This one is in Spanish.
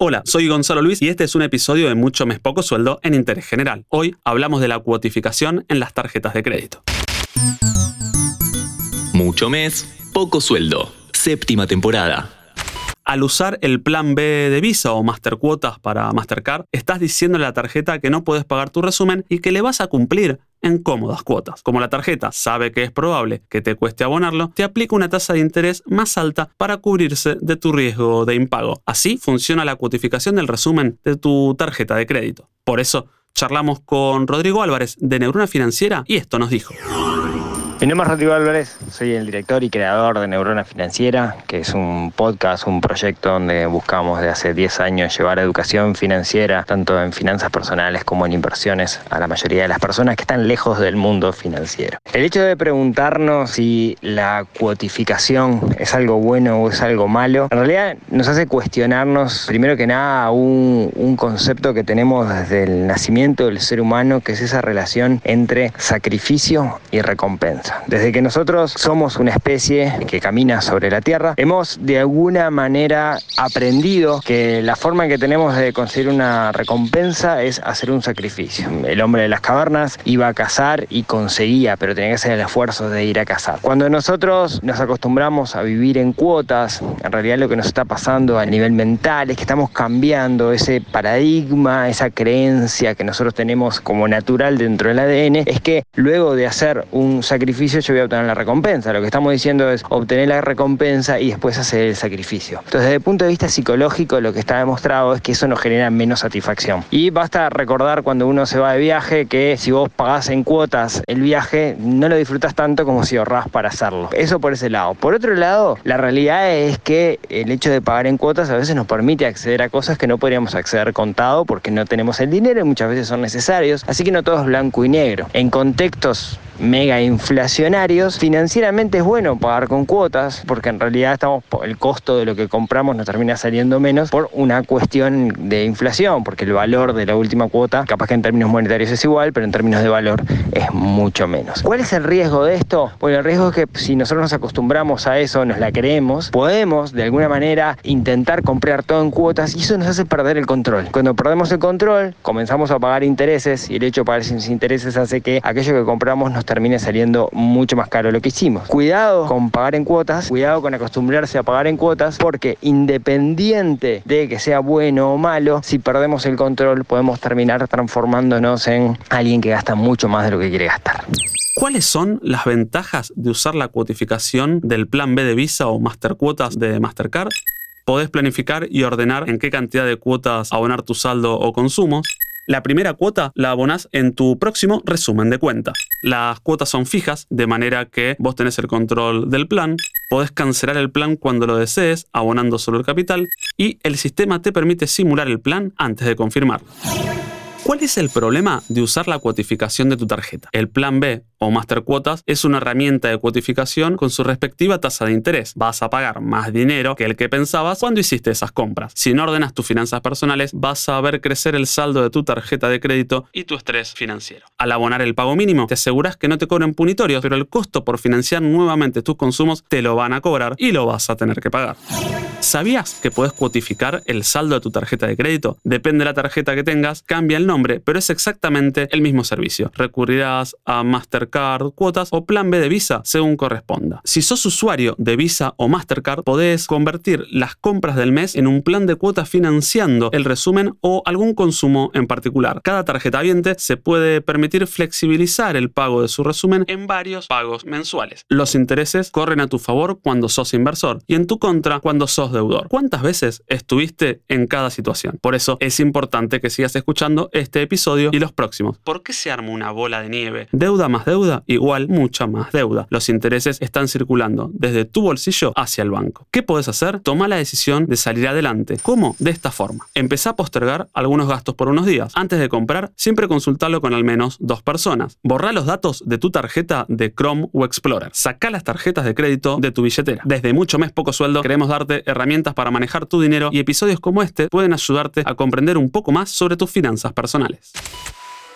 Hola, soy Gonzalo Luis y este es un episodio de Mucho Mes Poco Sueldo en Interés General. Hoy hablamos de la cuotificación en las tarjetas de crédito. Mucho Mes, Poco Sueldo, séptima temporada. Al usar el plan B de Visa o Master Cuotas para Mastercard, estás diciendo a la tarjeta que no puedes pagar tu resumen y que le vas a cumplir en cómodas cuotas. Como la tarjeta sabe que es probable que te cueste abonarlo, te aplica una tasa de interés más alta para cubrirse de tu riesgo de impago. Así funciona la cuotificación del resumen de tu tarjeta de crédito. Por eso, charlamos con Rodrigo Álvarez de Neurona Financiera y esto nos dijo. Mi nombre es Rodrigo Álvarez, soy el director y creador de Neurona Financiera, que es un podcast, un proyecto donde buscamos de hace 10 años llevar educación financiera, tanto en finanzas personales como en inversiones, a la mayoría de las personas que están lejos del mundo financiero. El hecho de preguntarnos si la cuotificación es algo bueno o es algo malo, en realidad nos hace cuestionarnos, primero que nada, un, un concepto que tenemos desde el nacimiento del ser humano, que es esa relación entre sacrificio y recompensa. Desde que nosotros somos una especie que camina sobre la Tierra, hemos de alguna manera aprendido que la forma en que tenemos de conseguir una recompensa es hacer un sacrificio. El hombre de las cavernas iba a cazar y conseguía, pero tenía que hacer el esfuerzo de ir a cazar. Cuando nosotros nos acostumbramos a vivir en cuotas, en realidad lo que nos está pasando a nivel mental es que estamos cambiando ese paradigma, esa creencia que nosotros tenemos como natural dentro del ADN, es que luego de hacer un sacrificio, yo voy a obtener la recompensa. Lo que estamos diciendo es obtener la recompensa y después hacer el sacrificio. Entonces, desde el punto de vista psicológico, lo que está demostrado es que eso nos genera menos satisfacción. Y basta recordar cuando uno se va de viaje que si vos pagás en cuotas el viaje, no lo disfrutas tanto como si ahorrás para hacerlo. Eso por ese lado. Por otro lado, la realidad es que el hecho de pagar en cuotas a veces nos permite acceder a cosas que no podríamos acceder contado porque no tenemos el dinero y muchas veces son necesarios. Así que no todo es blanco y negro. En contextos mega inflacionarios, financieramente es bueno pagar con cuotas, porque en realidad estamos el costo de lo que compramos nos termina saliendo menos por una cuestión de inflación, porque el valor de la última cuota, capaz que en términos monetarios es igual, pero en términos de valor es mucho menos. ¿Cuál es el riesgo de esto? Bueno, el riesgo es que si nosotros nos acostumbramos a eso, nos la creemos, podemos de alguna manera intentar comprar todo en cuotas y eso nos hace perder el control. Cuando perdemos el control, comenzamos a pagar intereses y el hecho de pagar sin intereses hace que aquello que compramos nos termine saliendo mucho más caro lo que hicimos. Cuidado con pagar en cuotas, cuidado con acostumbrarse a pagar en cuotas, porque independiente de que sea bueno o malo, si perdemos el control podemos terminar transformándonos en alguien que gasta mucho más de lo que quiere gastar. ¿Cuáles son las ventajas de usar la cuotificación del plan B de Visa o Master Cuotas de Mastercard? Podés planificar y ordenar en qué cantidad de cuotas abonar tu saldo o consumos. La primera cuota la abonás en tu próximo resumen de cuenta. Las cuotas son fijas, de manera que vos tenés el control del plan, podés cancelar el plan cuando lo desees, abonando solo el capital, y el sistema te permite simular el plan antes de confirmarlo. ¿Cuál es el problema de usar la cuotificación de tu tarjeta? El plan B o Master Cuotas es una herramienta de cuotificación con su respectiva tasa de interés. Vas a pagar más dinero que el que pensabas cuando hiciste esas compras. Si no ordenas tus finanzas personales, vas a ver crecer el saldo de tu tarjeta de crédito y tu estrés financiero. Al abonar el pago mínimo, te aseguras que no te cobren punitorios, pero el costo por financiar nuevamente tus consumos te lo van a cobrar y lo vas a tener que pagar. ¿Sabías que puedes cuotificar el saldo de tu tarjeta de crédito? Depende de la tarjeta que tengas, cambia el nombre, pero es exactamente el mismo servicio. Recurrirás a Mastercard, cuotas o plan B de Visa, según corresponda. Si sos usuario de Visa o Mastercard, podés convertir las compras del mes en un plan de cuotas financiando el resumen o algún consumo en particular. Cada tarjeta viente se puede permitir flexibilizar el pago de su resumen en varios pagos mensuales. Los intereses corren a tu favor cuando sos inversor y en tu contra cuando sos deudor. ¿Cuántas veces estuviste en cada situación? Por eso es importante que sigas escuchando este episodio y los próximos. ¿Por qué se arma una bola de nieve? Deuda más deuda igual mucha más deuda. Los intereses están circulando desde tu bolsillo hacia el banco. ¿Qué puedes hacer? Toma la decisión de salir adelante. ¿Cómo? De esta forma. Empezá a postergar algunos gastos por unos días. Antes de comprar, siempre consultarlo con al menos dos personas. Borra los datos de tu tarjeta de Chrome o Explorer. Saca las tarjetas de crédito de tu billetera. Desde mucho mes poco sueldo queremos darte herramientas para manejar tu dinero y episodios como este pueden ayudarte a comprender un poco más sobre tus finanzas personales.